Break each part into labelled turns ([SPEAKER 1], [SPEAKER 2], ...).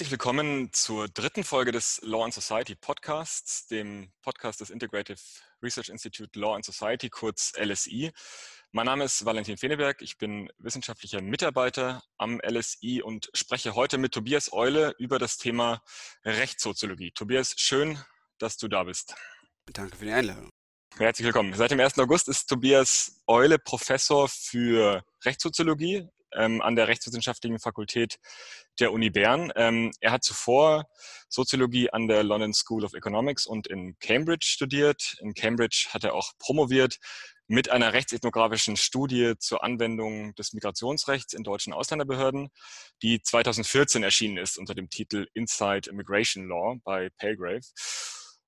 [SPEAKER 1] Herzlich willkommen zur dritten Folge des Law and Society Podcasts, dem Podcast des Integrative Research Institute Law and Society, kurz LSI. Mein Name ist Valentin Feneberg, ich bin wissenschaftlicher Mitarbeiter am LSI und spreche heute mit Tobias Eule über das Thema Rechtssoziologie. Tobias, schön, dass du da bist.
[SPEAKER 2] Danke für die Einladung.
[SPEAKER 1] Herzlich willkommen. Seit dem 1. August ist Tobias Eule Professor für Rechtssoziologie ähm, an der Rechtswissenschaftlichen Fakultät der Uni Bern. Ähm, er hat zuvor Soziologie an der London School of Economics und in Cambridge studiert. In Cambridge hat er auch promoviert mit einer rechtsethnografischen Studie zur Anwendung des Migrationsrechts in deutschen Ausländerbehörden, die 2014 erschienen ist unter dem Titel Inside Immigration Law bei Palgrave.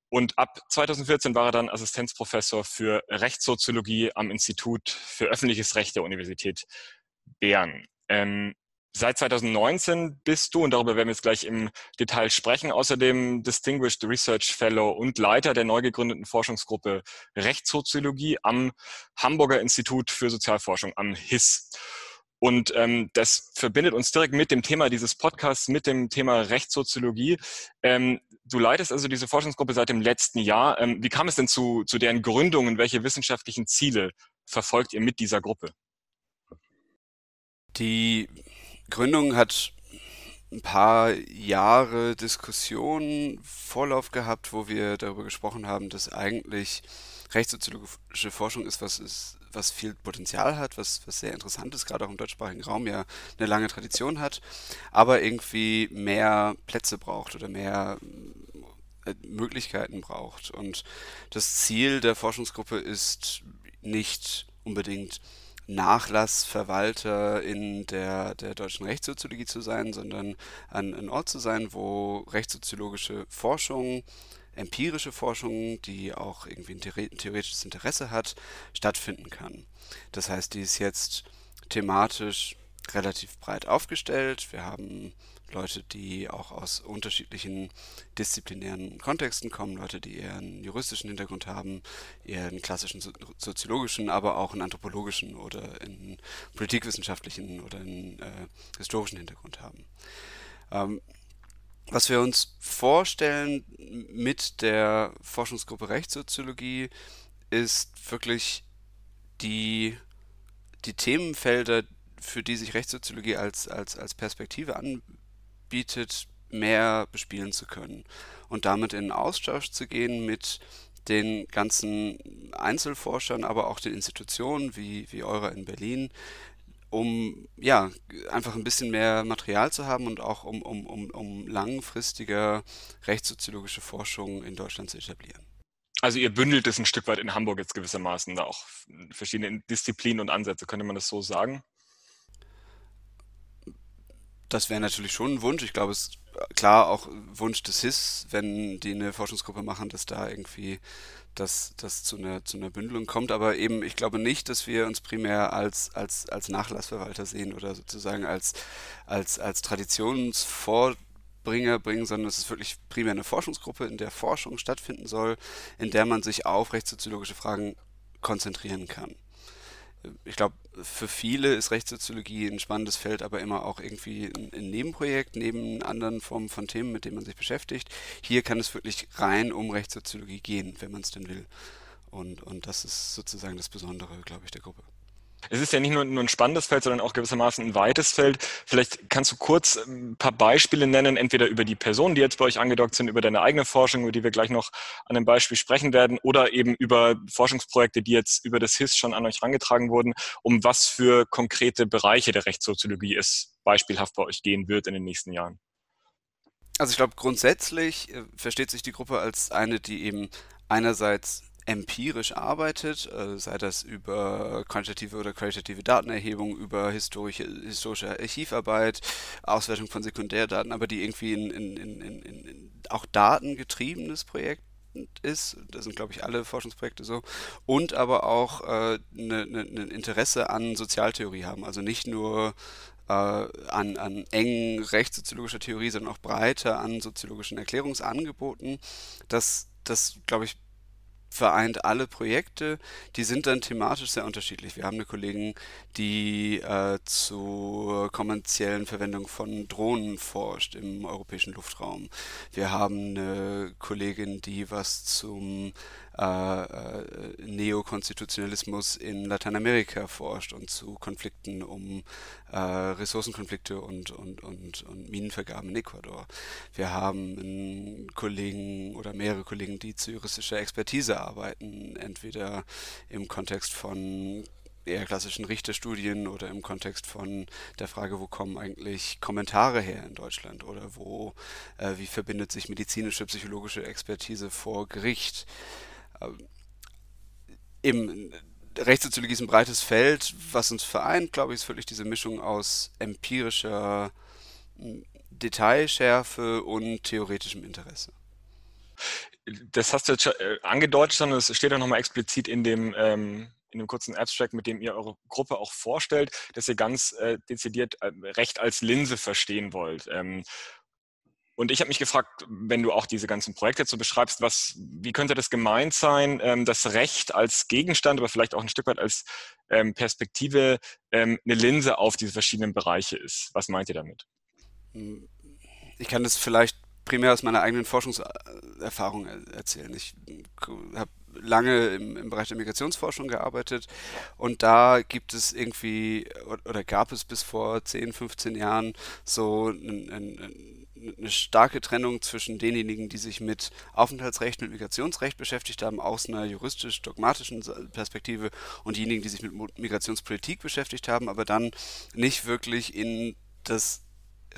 [SPEAKER 1] Und ab 2014 war er dann Assistenzprofessor für Rechtssoziologie am Institut für öffentliches Recht der Universität Bern. Ähm, seit 2019 bist du, und darüber werden wir jetzt gleich im Detail sprechen, außerdem Distinguished Research Fellow und Leiter der neu gegründeten Forschungsgruppe Rechtssoziologie am Hamburger Institut für Sozialforschung, am HIS. Und ähm, das verbindet uns direkt mit dem Thema dieses Podcasts, mit dem Thema Rechtssoziologie. Ähm, du leitest also diese Forschungsgruppe seit dem letzten Jahr. Ähm, wie kam es denn zu, zu deren Gründung und welche wissenschaftlichen Ziele verfolgt ihr mit dieser Gruppe?
[SPEAKER 2] Die Gründung hat ein paar Jahre Diskussion Vorlauf gehabt, wo wir darüber gesprochen haben, dass eigentlich rechtssoziologische Forschung ist, was ist, was viel Potenzial hat, was, was sehr interessant ist, gerade auch im deutschsprachigen Raum ja eine lange Tradition hat, aber irgendwie mehr Plätze braucht oder mehr äh, Möglichkeiten braucht. Und das Ziel der Forschungsgruppe ist nicht unbedingt Nachlassverwalter in der, der deutschen Rechtssoziologie zu sein, sondern an ein Ort zu sein, wo rechtssoziologische Forschung, empirische Forschung, die auch irgendwie ein theoretisches Interesse hat, stattfinden kann. Das heißt, die ist jetzt thematisch relativ breit aufgestellt. Wir haben Leute, die auch aus unterschiedlichen disziplinären Kontexten kommen, Leute, die eher einen juristischen Hintergrund haben, eher einen klassischen soziologischen, aber auch einen anthropologischen oder einen politikwissenschaftlichen oder einen äh, historischen Hintergrund haben. Ähm, was wir uns vorstellen mit der Forschungsgruppe Rechtssoziologie ist wirklich die, die Themenfelder, für die sich Rechtssoziologie als, als, als Perspektive an, bietet, mehr bespielen zu können und damit in Austausch zu gehen mit den ganzen Einzelforschern, aber auch den Institutionen wie, wie eurer in Berlin, um ja einfach ein bisschen mehr Material zu haben und auch um, um, um, um langfristiger rechtssoziologische Forschung in Deutschland zu etablieren.
[SPEAKER 1] Also ihr bündelt es ein Stück weit in Hamburg jetzt gewissermaßen, da auch verschiedene Disziplinen und Ansätze, könnte man das so sagen?
[SPEAKER 2] Das wäre natürlich schon ein Wunsch. Ich glaube, es ist klar auch Wunsch des HIS, wenn die eine Forschungsgruppe machen, dass da irgendwie das, das zu, einer, zu einer Bündelung kommt. Aber eben, ich glaube nicht, dass wir uns primär als, als, als Nachlassverwalter sehen oder sozusagen als, als, als Traditionsvorbringer bringen, sondern es ist wirklich primär eine Forschungsgruppe, in der Forschung stattfinden soll, in der man sich auf rechtssoziologische Fragen konzentrieren kann ich glaube, für viele ist Rechtssoziologie ein spannendes Feld, aber immer auch irgendwie ein, Nebenprojekt, neben anderen Formen von Themen, mit denen man sich beschäftigt. Hier kann es wirklich rein um Rechtssoziologie gehen, wenn man es denn will. Und, und das ist sozusagen das Besondere, glaube ich, der Gruppe.
[SPEAKER 1] Es ist ja nicht nur, nur ein spannendes Feld, sondern auch gewissermaßen ein weites Feld. Vielleicht kannst du kurz ein paar Beispiele nennen, entweder über die Personen, die jetzt bei euch angedockt sind, über deine eigene Forschung, über die wir gleich noch an einem Beispiel sprechen werden, oder eben über Forschungsprojekte, die jetzt über das HIS schon an euch herangetragen wurden, um was für konkrete Bereiche der Rechtssoziologie es beispielhaft bei euch gehen wird in den nächsten Jahren.
[SPEAKER 2] Also ich glaube, grundsätzlich äh, versteht sich die Gruppe als eine, die eben einerseits empirisch arbeitet, äh, sei das über quantitative oder qualitative Datenerhebung, über historische, historische Archivarbeit, Auswertung von Sekundärdaten, aber die irgendwie in, in, in, in auch datengetriebenes Projekt ist, das sind glaube ich alle Forschungsprojekte so, und aber auch ein äh, ne, ne, ne Interesse an Sozialtheorie haben, also nicht nur äh, an, an engen rechtssoziologischer Theorie, sondern auch breiter an soziologischen Erklärungsangeboten. Das, das glaube ich, vereint alle Projekte, die sind dann thematisch sehr unterschiedlich. Wir haben eine Kollegin, die äh, zur kommerziellen Verwendung von Drohnen forscht im europäischen Luftraum. Wir haben eine Kollegin, die was zum äh, äh, Neokonstitutionalismus in Lateinamerika forscht und zu Konflikten um äh, Ressourcenkonflikte und, und, und, und Minenvergaben in Ecuador. Wir haben einen Kollegen oder mehrere Kollegen, die zu juristischer Expertise arbeiten, entweder im Kontext von eher klassischen Richterstudien oder im Kontext von der Frage, wo kommen eigentlich Kommentare her in Deutschland oder wo, äh, wie verbindet sich medizinische, psychologische Expertise vor Gericht. Ähm, Im Rechtssoziologie ist ein breites Feld, was uns vereint, glaube ich, ist wirklich diese Mischung aus empirischer hm, Detailschärfe und theoretischem Interesse.
[SPEAKER 1] Das hast du jetzt schon äh, angedeutet, sondern es steht auch nochmal explizit in dem, ähm, in dem kurzen Abstract, mit dem ihr eure Gruppe auch vorstellt, dass ihr ganz äh, dezidiert äh, Recht als Linse verstehen wollt. Ähm, und ich habe mich gefragt, wenn du auch diese ganzen Projekte so beschreibst, was, wie könnte das gemeint sein, ähm, das Recht als Gegenstand, aber vielleicht auch ein Stück weit als ähm, Perspektive ähm, eine Linse auf diese verschiedenen Bereiche ist? Was meint ihr damit?
[SPEAKER 2] Ich kann das vielleicht primär aus meiner eigenen Forschungserfahrung erzählen. Ich habe lange im, im, Bereich der Migrationsforschung gearbeitet. Und da gibt es irgendwie oder gab es bis vor 10, 15 Jahren so ein, ein, eine starke Trennung zwischen denjenigen, die sich mit Aufenthaltsrecht und Migrationsrecht beschäftigt haben, aus einer juristisch-dogmatischen Perspektive und diejenigen, die sich mit Migrationspolitik beschäftigt haben, aber dann nicht wirklich in das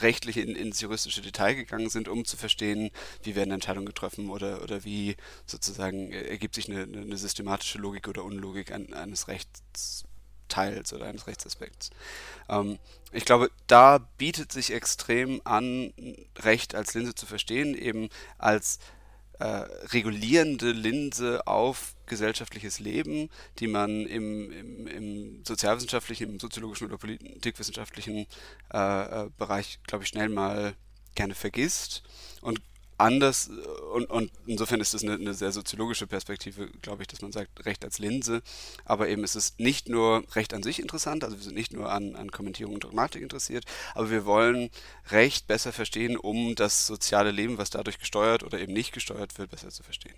[SPEAKER 2] rechtliche, in, ins juristische Detail gegangen sind, um zu verstehen, wie werden Entscheidungen getroffen oder, oder wie sozusagen ergibt sich eine, eine systematische Logik oder Unlogik eines Rechts Teils oder eines Rechtsaspekts. Ähm, ich glaube, da bietet sich extrem an, Recht als Linse zu verstehen, eben als äh, regulierende Linse auf gesellschaftliches Leben, die man im, im, im sozialwissenschaftlichen, im soziologischen oder politikwissenschaftlichen äh, äh Bereich, glaube ich, schnell mal gerne vergisst. Und anders und, und insofern ist das eine, eine, sehr soziologische Perspektive, glaube ich, dass man sagt, Recht als Linse, aber eben ist es nicht nur Recht an sich interessant, also wir sind nicht nur an, an Kommentierung und Dogmatik interessiert, aber wir wollen Recht besser verstehen, um das soziale Leben, was dadurch gesteuert oder eben nicht gesteuert wird, besser zu verstehen.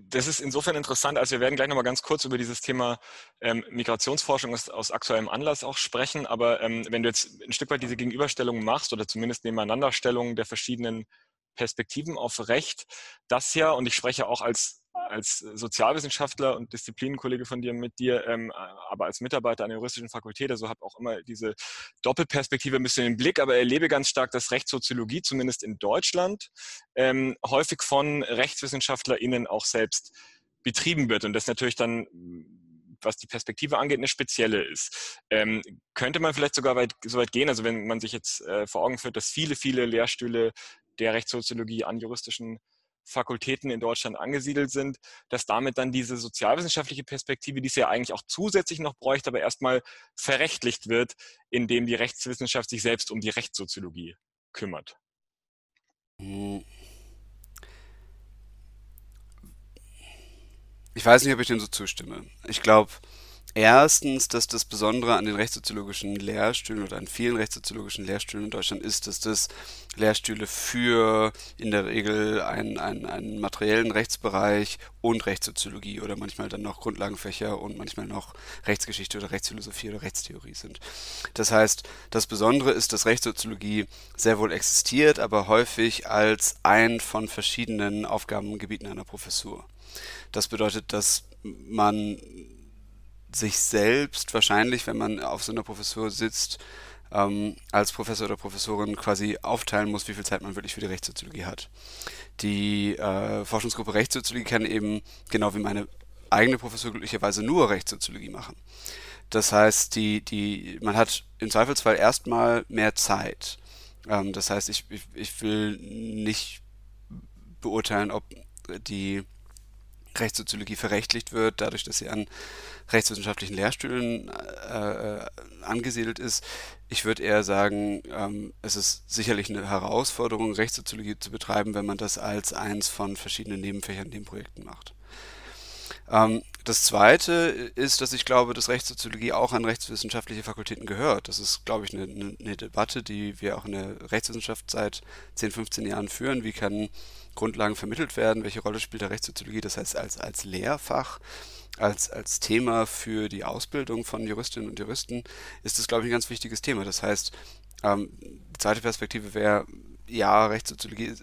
[SPEAKER 1] Das ist insofern interessant, als wir werden gleich nochmal ganz kurz über dieses Thema ähm, Migrationsforschung aus, aus, aktuellem Anlass auch sprechen. Aber ähm, wenn du jetzt ein Stück weit diese Gegenüberstellung machst oder zumindest Nebeneinanderstellung der verschiedenen Perspektiven auf Recht, das ja, und ich spreche auch als, als Sozialwissenschaftler und Disziplinenkollege von dir mit dir, ähm, aber als Mitarbeiter an der juristischen Fakultät, also habe auch immer diese Doppelperspektive ein bisschen im Blick, aber erlebe ganz stark, dass Rechtssoziologie, zumindest in Deutschland, ähm, häufig von RechtswissenschaftlerInnen auch selbst betrieben wird und das natürlich dann was die Perspektive angeht, eine spezielle ist. Ähm, könnte man vielleicht sogar weit, so weit gehen, also wenn man sich jetzt äh, vor Augen führt, dass viele, viele Lehrstühle der Rechtssoziologie an juristischen Fakultäten in Deutschland angesiedelt sind, dass damit dann diese sozialwissenschaftliche Perspektive, die es ja eigentlich auch zusätzlich noch bräuchte, aber erstmal verrechtlicht wird, indem die Rechtswissenschaft sich selbst um die Rechtssoziologie kümmert.
[SPEAKER 2] Ich weiß nicht, ob ich dem so zustimme. Ich glaube, Erstens, dass das Besondere an den rechtssoziologischen Lehrstühlen oder an vielen rechtssoziologischen Lehrstühlen in Deutschland ist, dass das Lehrstühle für in der Regel einen, einen, einen materiellen Rechtsbereich und Rechtssoziologie oder manchmal dann noch Grundlagenfächer und manchmal noch Rechtsgeschichte oder Rechtsphilosophie oder Rechtstheorie sind. Das heißt, das Besondere ist, dass Rechtssoziologie sehr wohl existiert, aber häufig als ein von verschiedenen Aufgabengebieten einer Professur. Das bedeutet, dass man sich selbst wahrscheinlich, wenn man auf so einer Professur sitzt, ähm, als Professor oder Professorin quasi aufteilen muss, wie viel Zeit man wirklich für die Rechtssoziologie hat. Die äh, Forschungsgruppe Rechtssoziologie kann eben, genau wie meine eigene Professur glücklicherweise nur Rechtssoziologie machen. Das heißt, die, die, man hat im Zweifelsfall erstmal mehr Zeit. Ähm, das heißt, ich, ich, ich will nicht beurteilen, ob die Rechtssoziologie verrechtlicht wird, dadurch, dass sie an rechtswissenschaftlichen Lehrstühlen äh, äh, angesiedelt ist. Ich würde eher sagen, ähm, es ist sicherlich eine Herausforderung, Rechtssoziologie zu betreiben, wenn man das als eins von verschiedenen Nebenfächern in den Projekten macht. Ähm, das Zweite ist, dass ich glaube, dass Rechtssoziologie auch an rechtswissenschaftliche Fakultäten gehört. Das ist, glaube ich, eine, eine, Debatte, die wir auch in der Rechtswissenschaft seit 10, 15 Jahren führen. Wie kann Grundlagen vermittelt werden? Welche Rolle spielt der Rechtssoziologie? Das heißt, als, als Lehrfach, als, als Thema für die Ausbildung von Juristinnen und Juristen ist das, glaube ich, ein ganz wichtiges Thema. Das heißt, ähm, die zweite Perspektive wäre, ja, Rechtssoziologie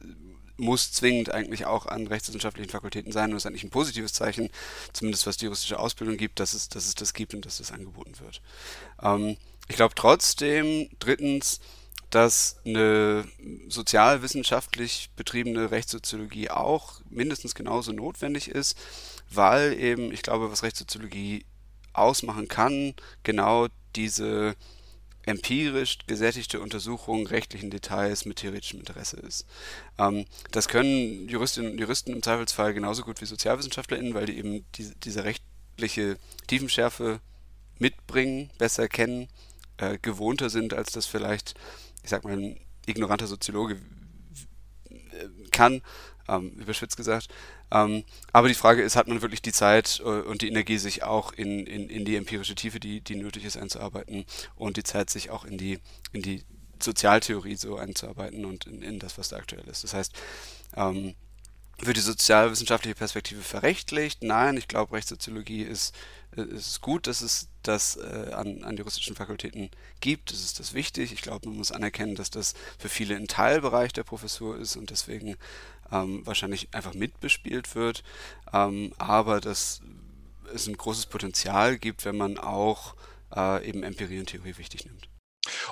[SPEAKER 2] muss zwingend eigentlich auch an rechtswissenschaftlichen Fakultäten sein und ist eigentlich ein positives Zeichen, zumindest was die juristische Ausbildung gibt, dass es, dass es das gibt und dass das angeboten wird. Ähm, ich glaube trotzdem, drittens, dass eine sozialwissenschaftlich betriebene Rechtssoziologie auch mindestens genauso notwendig ist, weil eben, ich glaube, was Rechtssoziologie ausmachen kann, genau diese empirisch gesättigte Untersuchung rechtlichen Details mit theoretischem Interesse ist. Ähm, das können Juristinnen und Juristen im Zweifelsfall genauso gut wie SozialwissenschaftlerInnen, weil die eben die, diese rechtliche Tiefenschärfe mitbringen, besser kennen, äh, gewohnter sind, als das vielleicht, ich sag mal, ein ignoranter Soziologe kann, ähm, überspitzt gesagt. Ähm, aber die Frage ist, hat man wirklich die Zeit äh, und die Energie, sich auch in, in, in die empirische Tiefe, die, die nötig ist, einzuarbeiten und die Zeit, sich auch in die, in die Sozialtheorie so einzuarbeiten und in, in das, was da aktuell ist. Das heißt, ähm, wird die sozialwissenschaftliche Perspektive verrechtlicht? Nein, ich glaube, Rechtssoziologie ist, äh, ist gut, dass es das äh, an, an juristischen Fakultäten gibt. Das ist das wichtig. Ich glaube, man muss anerkennen, dass das für viele ein Teilbereich der Professur ist und deswegen ähm, wahrscheinlich einfach mitbespielt wird, ähm, aber dass es ein großes Potenzial gibt, wenn man auch äh, eben Empirie und Theorie wichtig nimmt.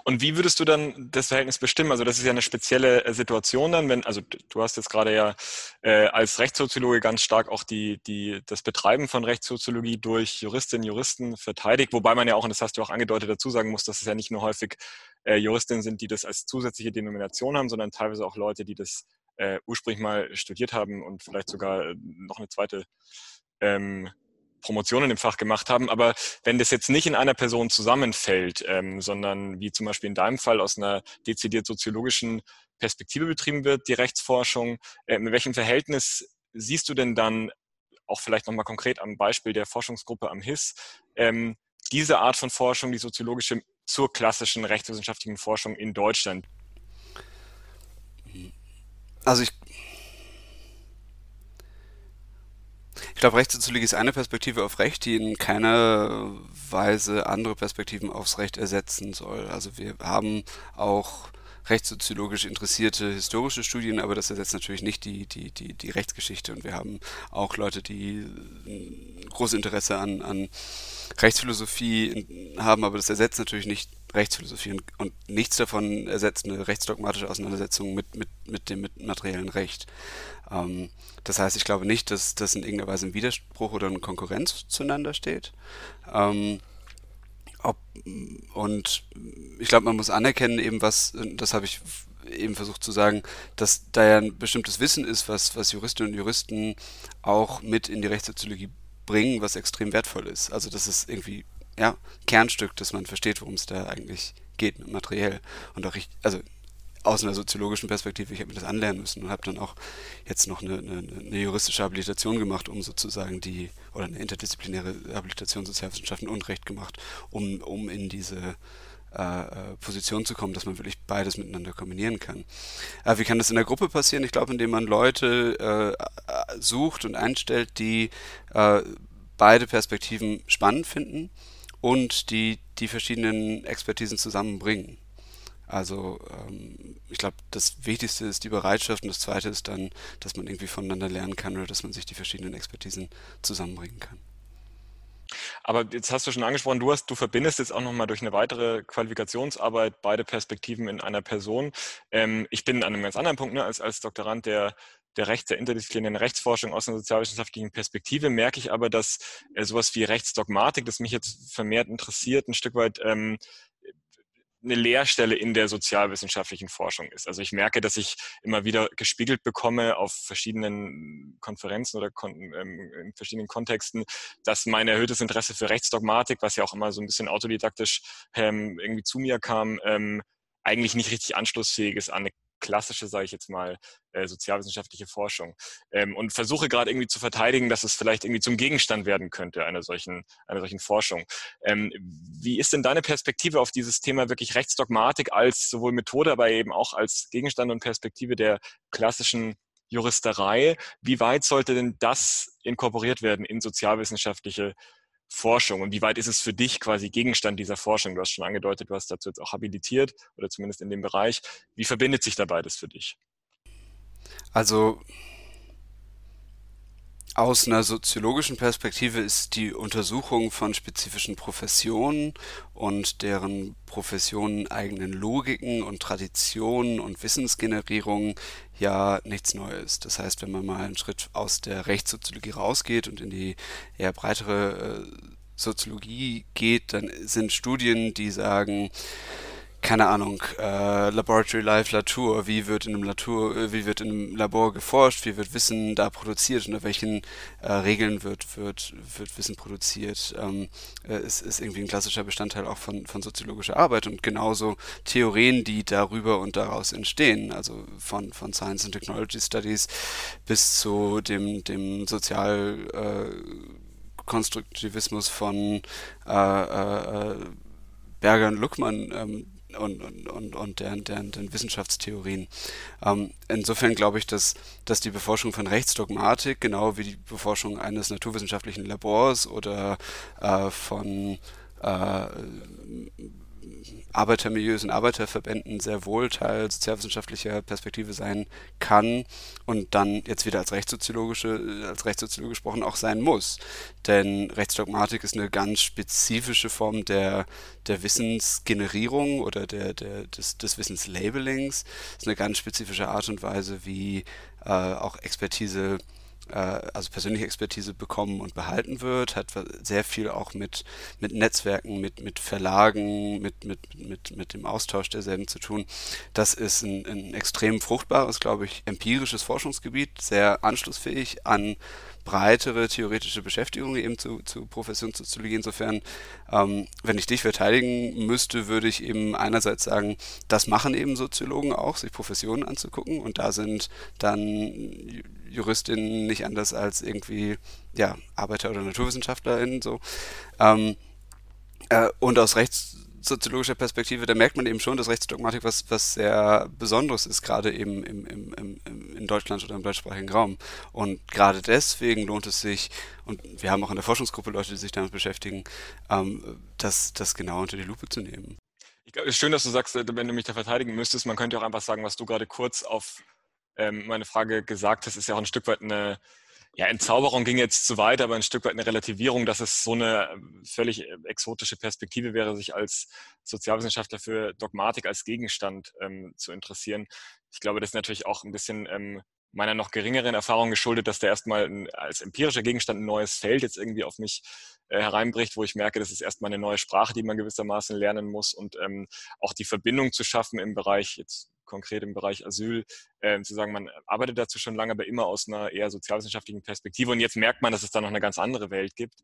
[SPEAKER 1] Und wie würdest du dann das Verhältnis bestimmen? Also das ist ja eine spezielle äh, Situation dann, wenn, also du hast jetzt gerade ja äh, als Rechtssoziologe ganz stark auch die, die, das Betreiben von Rechtssoziologie durch Juristinnen und Juristen verteidigt, wobei man ja auch, und das hast du auch angedeutet, dazu sagen muss, dass es ja nicht nur häufig äh, Juristinnen sind, die das als zusätzliche Denomination haben, sondern teilweise auch Leute, die das äh, ursprünglich mal studiert haben und vielleicht sogar äh, noch eine zweite ähm, Promotion in dem Fach gemacht haben. Aber wenn das jetzt nicht in einer Person zusammenfällt, ähm, sondern wie zum Beispiel in deinem Fall aus einer dezidiert soziologischen Perspektive betrieben wird, die Rechtsforschung, äh, in welchem Verhältnis siehst du denn dann, auch vielleicht nochmal konkret am Beispiel der Forschungsgruppe am HIS, ähm, diese Art von Forschung, die soziologische, zur klassischen rechtswissenschaftlichen Forschung in Deutschland?
[SPEAKER 2] Also ich Ich glaube, Rechtssoziologie ist eine Perspektive auf Recht, die in keiner Weise andere Perspektiven aufs Recht ersetzen soll. Also wir haben auch rechtssoziologisch interessierte historische Studien, aber das ersetzt natürlich nicht die, die, die, die Rechtsgeschichte. Und wir haben auch Leute, die ein großes Interesse an, an Rechtsphilosophie haben, aber das ersetzt natürlich nicht Rechtsphilosophie und, und nichts davon ersetzt eine rechtsdogmatische Auseinandersetzung mit, mit, mit dem mit materiellen Recht. Ähm, das heißt, ich glaube nicht, dass das in irgendeiner Weise im Widerspruch oder in Konkurrenz zueinander steht. Ähm, ob, und ich glaube, man muss anerkennen, eben was, das habe ich eben versucht zu sagen, dass da ja ein bestimmtes Wissen ist, was, was Juristinnen und Juristen auch mit in die Rechtssoziologie bringen, was extrem wertvoll ist. Also das ist irgendwie ja, Kernstück, dass man versteht, worum es da eigentlich geht materiell. Und auch ich, also aus einer soziologischen Perspektive, ich habe mir das anlernen müssen und habe dann auch jetzt noch eine, eine, eine, juristische Habilitation gemacht, um sozusagen die, oder eine interdisziplinäre Habilitation Sozialwissenschaften und Recht gemacht, um, um in diese äh, äh, Position zu kommen, dass man wirklich beides miteinander kombinieren kann. Äh, wie kann das in der Gruppe passieren? Ich glaube, indem man Leute äh, sucht und einstellt, die äh, beide Perspektiven spannend finden und die die verschiedenen Expertisen zusammenbringen. Also ähm, ich glaube, das Wichtigste ist die Bereitschaft und das Zweite ist dann, dass man irgendwie voneinander lernen kann oder dass man sich die verschiedenen Expertisen zusammenbringen kann.
[SPEAKER 1] Aber jetzt hast du schon angesprochen, du hast, du verbindest jetzt auch nochmal durch eine weitere Qualifikationsarbeit beide Perspektiven in einer Person. Ähm, ich bin an einem ganz anderen Punkt, ne, als, als Doktorand der, der Rechts, der interdisziplinären Rechtsforschung aus einer sozialwissenschaftlichen Perspektive, merke ich aber, dass äh, sowas wie Rechtsdogmatik, das mich jetzt vermehrt interessiert, ein Stück weit ähm, eine Leerstelle in der sozialwissenschaftlichen Forschung ist. Also ich merke, dass ich immer wieder gespiegelt bekomme auf verschiedenen Konferenzen oder kon ähm, in verschiedenen Kontexten, dass mein erhöhtes Interesse für Rechtsdogmatik, was ja auch immer so ein bisschen autodidaktisch ähm, irgendwie zu mir kam, ähm, eigentlich nicht richtig anschlussfähig ist an eine klassische, sage ich jetzt mal, äh, sozialwissenschaftliche Forschung ähm, und versuche gerade irgendwie zu verteidigen, dass es vielleicht irgendwie zum Gegenstand werden könnte einer solchen, einer solchen Forschung. Ähm, wie ist denn deine Perspektive auf dieses Thema wirklich Rechtsdogmatik als sowohl Methode, aber eben auch als Gegenstand und Perspektive der klassischen Juristerei? Wie weit sollte denn das inkorporiert werden in sozialwissenschaftliche Forschung und wie weit ist es für dich quasi Gegenstand dieser Forschung? Du hast schon angedeutet, du hast dazu jetzt auch habilitiert oder zumindest in dem Bereich. Wie verbindet sich da beides für dich?
[SPEAKER 2] Also aus einer soziologischen Perspektive ist die Untersuchung von spezifischen Professionen und deren Professionen eigenen Logiken und Traditionen und Wissensgenerierung ja nichts Neues. Das heißt, wenn man mal einen Schritt aus der Rechtssoziologie rausgeht und in die eher breitere äh, Soziologie geht, dann sind Studien, die sagen, keine Ahnung, äh, Laboratory Life Latour, wie wird in einem Latour, äh, wie wird in einem Labor geforscht, wie wird Wissen da produziert, unter welchen äh, Regeln wird, wird, wird Wissen produziert, ähm, äh, ist, ist irgendwie ein klassischer Bestandteil auch von, von soziologischer Arbeit und genauso Theorien, die darüber und daraus entstehen, also von, von Science and Technology Studies bis zu dem, dem Sozial äh, Konstruktivismus von äh, äh, Berger und Luckmann ähm, und, und, und, deren, deren, deren Wissenschaftstheorien. Ähm, insofern glaube ich, dass, dass die Beforschung von Rechtsdogmatik, genau wie die Beforschung eines naturwissenschaftlichen Labors oder äh, von äh, Arbeitermilieus und Arbeiterverbänden sehr wohl Teil sozialwissenschaftlicher Perspektive sein kann und dann jetzt wieder als rechtssoziologische, als Rechtssoziologe gesprochen auch sein muss. Denn Rechtsdogmatik ist eine ganz spezifische Form der, der Wissensgenerierung oder der, der, des, des Wissenslabelings. ist eine ganz spezifische Art und Weise, wie äh, auch Expertise äh, also persönliche Expertise bekommen und behalten wird, hat sehr viel auch mit, mit Netzwerken, mit, mit Verlagen, mit, mit, mit, mit dem Austausch derselben zu tun. Das ist ein, ein extrem fruchtbares, glaube ich, empirisches Forschungsgebiet, sehr anschlussfähig an breitere theoretische Beschäftigung eben zu, zu Professionssoziologie. Insofern, ähm, wenn ich dich verteidigen müsste, würde ich eben einerseits sagen, das machen eben Soziologen auch, sich Professionen anzugucken und da sind dann Juristinnen nicht anders als irgendwie ja, Arbeiter- oder NaturwissenschaftlerInnen so. Ähm, äh, und aus rechtssoziologischer Perspektive, da merkt man eben schon, dass Rechtsdogmatik was, was sehr Besonderes ist, gerade eben im, im, im, in Deutschland oder im deutschsprachigen Raum. Und gerade deswegen lohnt es sich, und wir haben auch in der Forschungsgruppe Leute, die sich damit beschäftigen, ähm, das, das genau unter die Lupe zu nehmen.
[SPEAKER 1] Ich glaube, es ist schön, dass du sagst, wenn du mich da verteidigen müsstest, man könnte auch einfach sagen, was du gerade kurz auf ähm, meine Frage gesagt hast, ist ja auch ein Stück weit eine, ja, Entzauberung ging jetzt zu weit, aber ein Stück weit eine Relativierung, dass es so eine ähm, völlig äh, exotische Perspektive wäre, sich als Sozialwissenschaftler für Dogmatik als Gegenstand ähm, zu interessieren. Ich glaube, das ist natürlich auch ein bisschen ähm, meiner noch geringeren Erfahrung geschuldet, dass der erstmal ein, als empirischer Gegenstand ein neues Feld jetzt irgendwie auf mich äh, hereinbricht, wo ich merke, das ist erstmal eine neue Sprache, die man gewissermaßen lernen muss und ähm, auch die Verbindung zu schaffen im Bereich jetzt konkret im Bereich Asyl, äh, zu sagen, man arbeitet dazu schon lange, aber immer aus einer eher sozialwissenschaftlichen Perspektive. Und jetzt merkt man, dass es da noch eine ganz andere Welt gibt,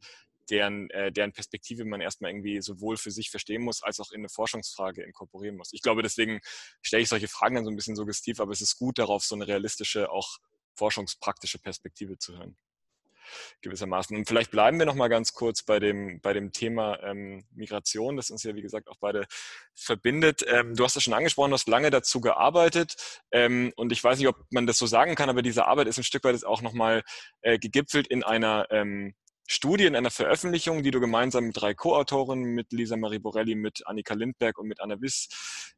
[SPEAKER 1] deren, äh, deren Perspektive man erstmal irgendwie sowohl für sich verstehen muss, als auch in eine Forschungsfrage inkorporieren muss. Ich glaube, deswegen stelle ich solche Fragen dann so ein bisschen suggestiv, aber es ist gut darauf, so eine realistische, auch forschungspraktische Perspektive zu hören gewissermaßen. Und vielleicht bleiben wir noch mal ganz kurz bei dem, bei dem Thema ähm, Migration, das uns ja, wie gesagt, auch beide verbindet. Ähm, du hast es schon angesprochen, du hast lange dazu gearbeitet ähm, und ich weiß nicht, ob man das so sagen kann, aber diese Arbeit ist ein Stück weit auch noch mal äh, gegipfelt in einer ähm, Studie, in einer Veröffentlichung, die du gemeinsam mit drei Co-Autoren, mit Lisa Marie Borelli, mit Annika Lindberg und mit Anna Wiss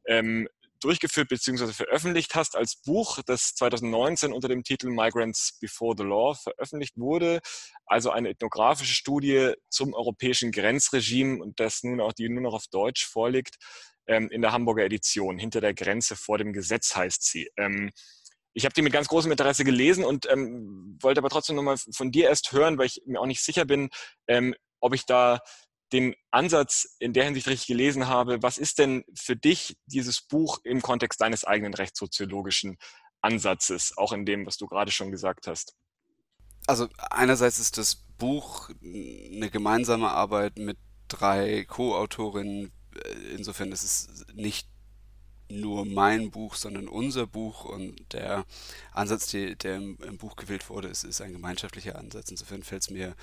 [SPEAKER 1] ähm, durchgeführt bzw. veröffentlicht hast als Buch, das 2019 unter dem Titel Migrants Before the Law veröffentlicht wurde. Also eine ethnografische Studie zum europäischen Grenzregime und das nun auch, die nur noch auf Deutsch vorliegt, ähm, in der Hamburger Edition. Hinter der Grenze vor dem Gesetz heißt sie. Ähm, ich habe die mit ganz großem Interesse gelesen und ähm, wollte aber trotzdem nochmal von dir erst hören, weil ich mir auch nicht sicher bin, ähm, ob ich da den Ansatz in der Hinsicht richtig gelesen habe, was ist denn für dich dieses Buch im Kontext deines eigenen rechtssoziologischen Ansatzes, auch in dem, was du gerade schon gesagt hast?
[SPEAKER 2] Also einerseits ist das Buch eine gemeinsame Arbeit mit drei Co-Autorinnen. Insofern ist es nicht nur mein Buch, sondern unser Buch und der Ansatz, die, der im, im, Buch gewählt wurde, ist, ist ein gemeinschaftlicher Ansatz. Insofern fällt es mir,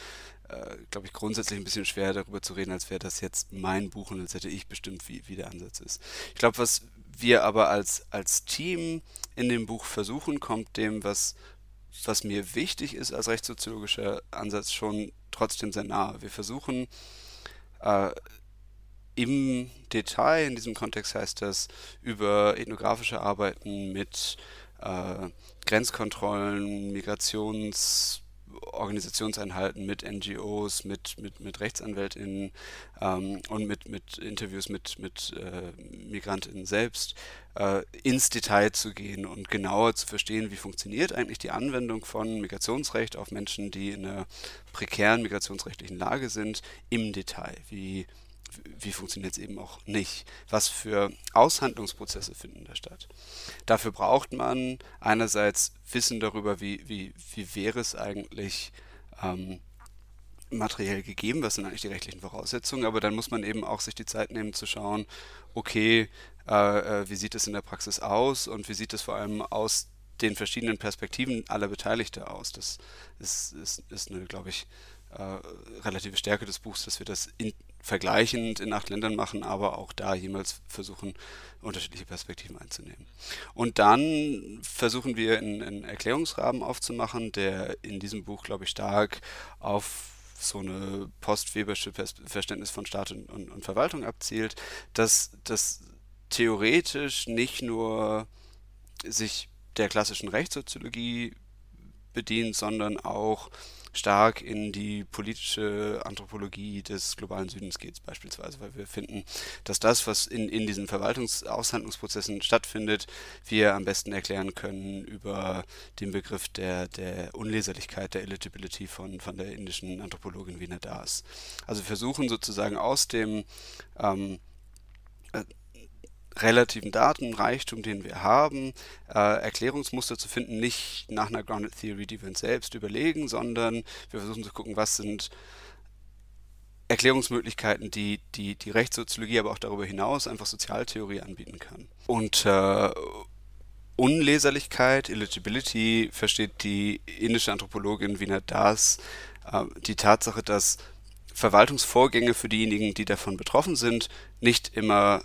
[SPEAKER 2] äh, glaube ich, grundsätzlich ein bisschen schwer darüber zu reden, als wäre das jetzt mein Buch und als hätte ich bestimmt, wie, wie der Ansatz ist. Ich glaube, was wir aber als, als Team in dem Buch versuchen, kommt dem, was, was mir wichtig ist als rechtssoziologischer Ansatz, schon trotzdem sehr nahe. Wir versuchen äh, im Detail, in diesem Kontext heißt das, über ethnografische Arbeiten mit äh, Grenzkontrollen, Migrationsorganisationseinheiten, mit NGOs, mit, mit, mit RechtsanwältInnen ähm, und mit, mit Interviews mit, mit äh, MigrantInnen selbst äh, ins Detail zu gehen und genauer zu verstehen, wie funktioniert eigentlich die Anwendung von Migrationsrecht auf Menschen, die in einer prekären migrationsrechtlichen Lage sind, im Detail. Wie wie funktioniert es eben auch nicht? Was für Aushandlungsprozesse finden da statt? Dafür braucht man einerseits Wissen darüber, wie, wie, wie wäre es eigentlich ähm, materiell gegeben, was sind eigentlich die rechtlichen Voraussetzungen, aber dann muss man eben auch sich die Zeit nehmen zu schauen, okay, äh, äh wie sieht es in der Praxis aus und wie sieht es vor allem aus den verschiedenen Perspektiven aller Beteiligten aus. Das ist, ist, ist eine, glaube ich, äh, relative Stärke des Buchs, dass wir das in, vergleichend in acht Ländern machen, aber auch da jemals versuchen, unterschiedliche Perspektiven einzunehmen. Und dann versuchen wir einen, Erklärungsrahmen aufzumachen, der in diesem Buch, glaube ich, stark auf so eine postwebersche Verständnis von Staat und, und, und Verwaltung abzielt, dass das theoretisch nicht nur sich der klassischen Rechtssoziologie bedient, sondern auch stark in die politische Anthropologie des globalen Südens geht, beispielsweise, weil wir finden, dass das, was in, in diesen Verwaltungsaushandlungsprozessen stattfindet, wir am besten erklären können über den Begriff der, der Unleserlichkeit, der Eligibility von, von der indischen Anthropologin Wiener Das. Also versuchen sozusagen aus dem ähm, äh, relativen Datenreichtum, den wir haben, äh, Erklärungsmuster zu finden, nicht nach einer Grounded Theory, die wir uns selbst überlegen, sondern wir versuchen zu gucken, was sind Erklärungsmöglichkeiten, die, die die Rechtssoziologie, aber auch darüber hinaus einfach Sozialtheorie anbieten kann. Unter äh, Unleserlichkeit, Eligibility, versteht die indische Anthropologin Wiener Das äh, die Tatsache, dass Verwaltungsvorgänge für diejenigen, die davon betroffen sind, nicht immer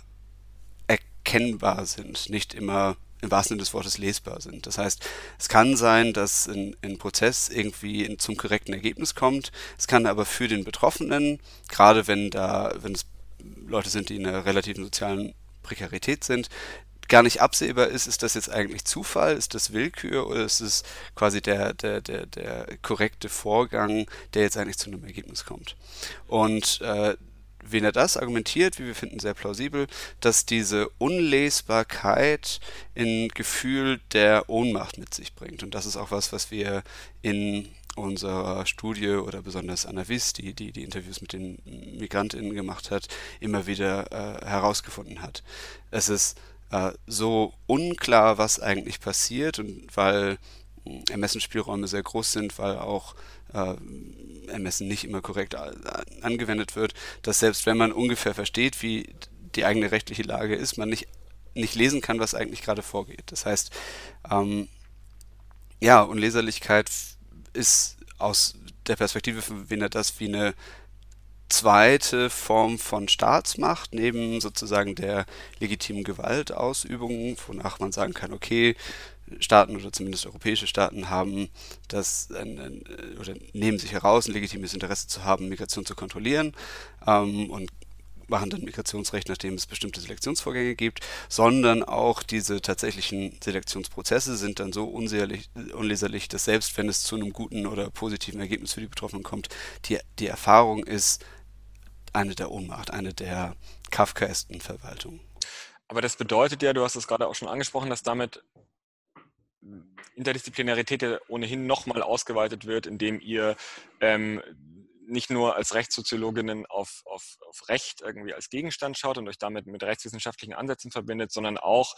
[SPEAKER 2] erkennbar sind, nicht immer im wahrsten Sinne des Wortes lesbar sind. Das heißt, es kann sein, dass ein, ein Prozess irgendwie in, zum korrekten Ergebnis kommt. Es kann aber für den Betroffenen, gerade wenn da, wenn es Leute sind, die in einer relativen sozialen Prekarität sind, gar nicht absehbar ist, ist das jetzt eigentlich Zufall, ist das Willkür oder ist es quasi der, der, der, der korrekte Vorgang, der jetzt eigentlich zu einem Ergebnis kommt. Und äh, wen er das argumentiert, wie wir finden, sehr plausibel, dass diese Unlesbarkeit ein Gefühl der Ohnmacht mit sich bringt. Und das ist auch was, was wir in unserer Studie oder besonders Anna Wiss, die, die die Interviews mit den MigrantInnen gemacht hat, immer wieder äh, herausgefunden hat. Es ist äh, so unklar, was eigentlich passiert und weil Ermessensspielräume sehr groß sind, weil auch äh, Ermessen nicht immer korrekt angewendet wird, dass selbst wenn man ungefähr versteht, wie die eigene rechtliche Lage ist, man nicht, nicht lesen kann, was eigentlich gerade vorgeht. Das heißt, ähm, ja, Unleserlichkeit ist aus der Perspektive von Wiener das wie eine zweite Form von Staatsmacht, neben sozusagen der legitimen Gewaltausübung, wonach man sagen kann, okay, Staaten oder zumindest europäische Staaten haben das ein, ein, oder nehmen sich heraus, ein legitimes Interesse zu haben, Migration zu kontrollieren ähm, und machen dann Migrationsrecht, nachdem es bestimmte Selektionsvorgänge gibt, sondern auch diese tatsächlichen Selektionsprozesse sind dann so unleserlich, dass selbst wenn es zu einem guten oder positiven Ergebnis für die Betroffenen kommt, die, die Erfahrung ist eine der Ohnmacht, eine der kafkaesten Verwaltungen.
[SPEAKER 1] Aber das bedeutet ja, du hast es gerade auch schon angesprochen, dass damit Interdisziplinarität ja ohnehin nochmal ausgeweitet wird, indem ihr ähm, nicht nur als Rechtssoziologinnen auf, auf, auf Recht irgendwie als Gegenstand schaut und euch damit mit rechtswissenschaftlichen Ansätzen verbindet, sondern auch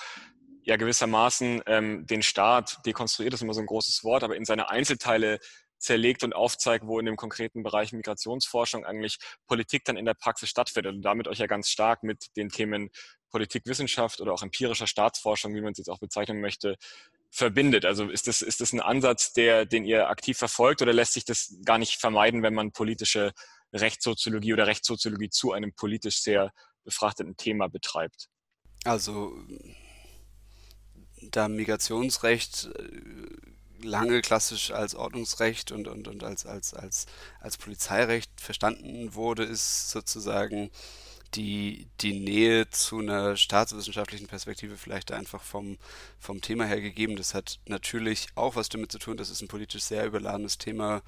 [SPEAKER 1] ja gewissermaßen ähm, den Staat dekonstruiert, das ist immer so ein großes Wort, aber in seine Einzelteile zerlegt und aufzeigt, wo in dem konkreten Bereich Migrationsforschung eigentlich Politik dann in der Praxis stattfindet und damit euch ja ganz stark mit den Themen Politikwissenschaft oder auch empirischer Staatsforschung, wie man es jetzt auch bezeichnen möchte, verbindet. Also ist das, ist das ein Ansatz, der, den ihr aktiv verfolgt oder lässt sich das gar nicht vermeiden, wenn man politische Rechtssoziologie oder Rechtssoziologie zu einem politisch sehr befrachteten Thema betreibt?
[SPEAKER 2] Also da Migrationsrecht äh, lange klassisch als Ordnungsrecht und, und, und als, als, als, als Polizeirecht verstanden wurde, ist sozusagen die, die Nähe zu einer staatswissenschaftlichen Perspektive vielleicht einfach vom, vom Thema her gegeben. Das hat natürlich auch was damit zu tun, dass es ein politisch sehr überladenes Thema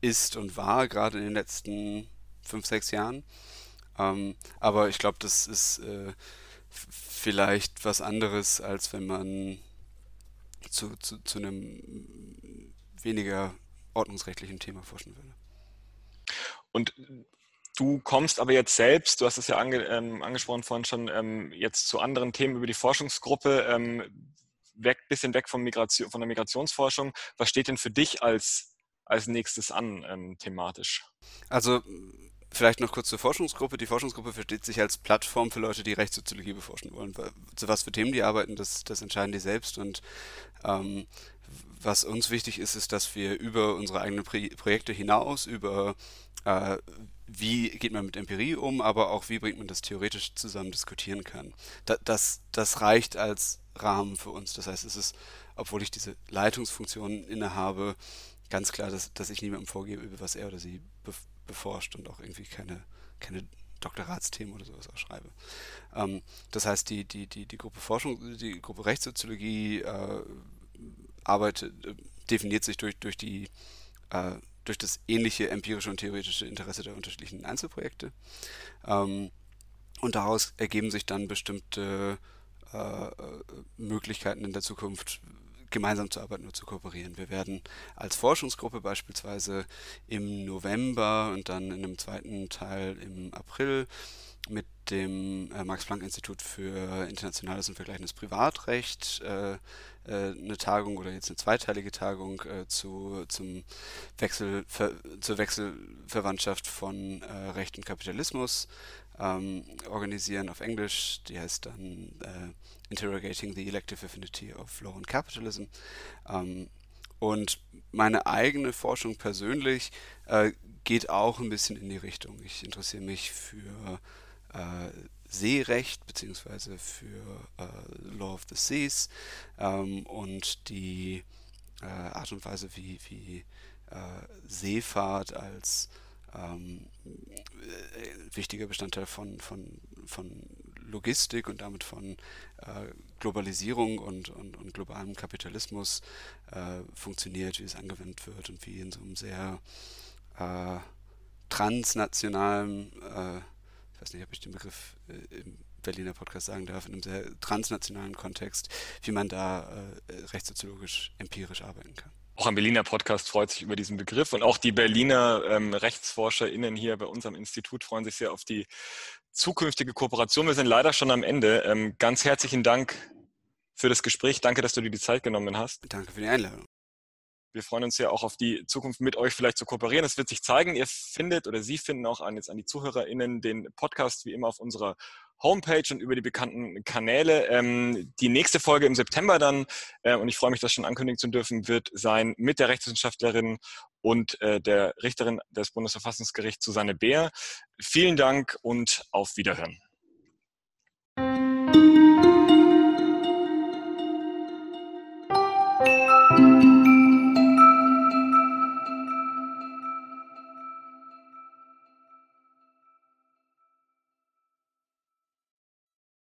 [SPEAKER 2] ist und war, gerade in den letzten fünf, sechs Jahren. Ähm, aber ich glaube, das ist äh, vielleicht was anderes, als wenn man zu, zu, zu einem weniger ordnungsrechtlichen Thema forschen würde.
[SPEAKER 1] Und Du kommst aber jetzt selbst, du hast es ja ange, ähm, angesprochen vorhin schon, ähm, jetzt zu anderen Themen über die Forschungsgruppe, ähm, weg, bisschen weg von, Migration, von der Migrationsforschung. Was steht denn für dich als, als nächstes an ähm, thematisch?
[SPEAKER 2] Also vielleicht noch kurz zur Forschungsgruppe. Die Forschungsgruppe versteht sich als Plattform für Leute, die Rechtssoziologie beforschen wollen. Zu was für Themen die arbeiten, das, das entscheiden die selbst. Und ähm, was uns wichtig ist, ist, dass wir über unsere eigenen Projekte hinaus, über äh, wie geht man mit Empirie um, aber auch wie bringt man das theoretisch zusammen diskutieren kann. Da, das, das reicht als Rahmen für uns. Das heißt, es ist, obwohl ich diese Leitungsfunktion innehabe, ganz klar, dass, dass ich niemandem vorgebe, was er oder sie beforscht und auch irgendwie keine, keine Doktoratsthemen oder sowas auch schreibe. Ähm, das heißt, die, die, die, die Gruppe Forschung, die Gruppe Rechtssoziologie äh, arbeitet, äh, definiert sich durch, durch die äh, durch das ähnliche empirische und theoretische Interesse der unterschiedlichen Einzelprojekte. Ähm, und daraus ergeben sich dann bestimmte äh, Möglichkeiten in der Zukunft, gemeinsam zu arbeiten oder zu kooperieren. Wir werden als Forschungsgruppe beispielsweise im November und dann in einem zweiten Teil im April mit dem äh, Max-Planck-Institut für internationales und vergleichendes Privatrecht äh, äh, eine Tagung oder jetzt eine zweiteilige Tagung äh, zu, zum Wechsel, ver, zur Wechselverwandtschaft von äh, Recht und Kapitalismus ähm, organisieren auf Englisch. Die heißt dann äh, Interrogating the Elective Affinity of Law and Capitalism. Ähm, und meine eigene Forschung persönlich geht auch ein bisschen in die Richtung. Ich interessiere mich für äh, Seerecht beziehungsweise für äh, Law of the Seas ähm, und die äh, Art und Weise, wie, wie äh, Seefahrt als ähm, äh, wichtiger Bestandteil von, von, von Logistik und damit von äh, Globalisierung und, und, und, globalem Kapitalismus äh, funktioniert, wie es angewendet wird und wie in so einem sehr äh, transnationalen äh, weiß nicht, ob ich den Begriff äh, im Berliner Podcast sagen darf, in einem sehr transnationalen Kontext, wie man da äh, rechtssoziologisch empirisch arbeiten kann.
[SPEAKER 1] Auch ein Berliner Podcast freut sich über diesen Begriff und auch die Berliner ähm, RechtsforscherInnen hier bei unserem Institut freuen sich sehr auf die zukünftige Kooperation. Wir sind leider schon am Ende. Ähm, ganz herzlichen Dank für das Gespräch. Danke, dass du dir die Zeit genommen hast.
[SPEAKER 2] Danke für die Einladung
[SPEAKER 1] wir freuen uns ja auch auf die Zukunft mit euch vielleicht zu kooperieren. Es wird sich zeigen. Ihr findet oder Sie finden auch an, jetzt an die ZuhörerInnen den Podcast wie immer auf unserer Homepage und über die bekannten Kanäle. Ähm, die nächste Folge im September dann, äh, und ich freue mich, das schon ankündigen zu dürfen, wird sein mit der Rechtswissenschaftlerin und äh, der Richterin des Bundesverfassungsgerichts Susanne Beer. Vielen Dank und auf Wiederhören.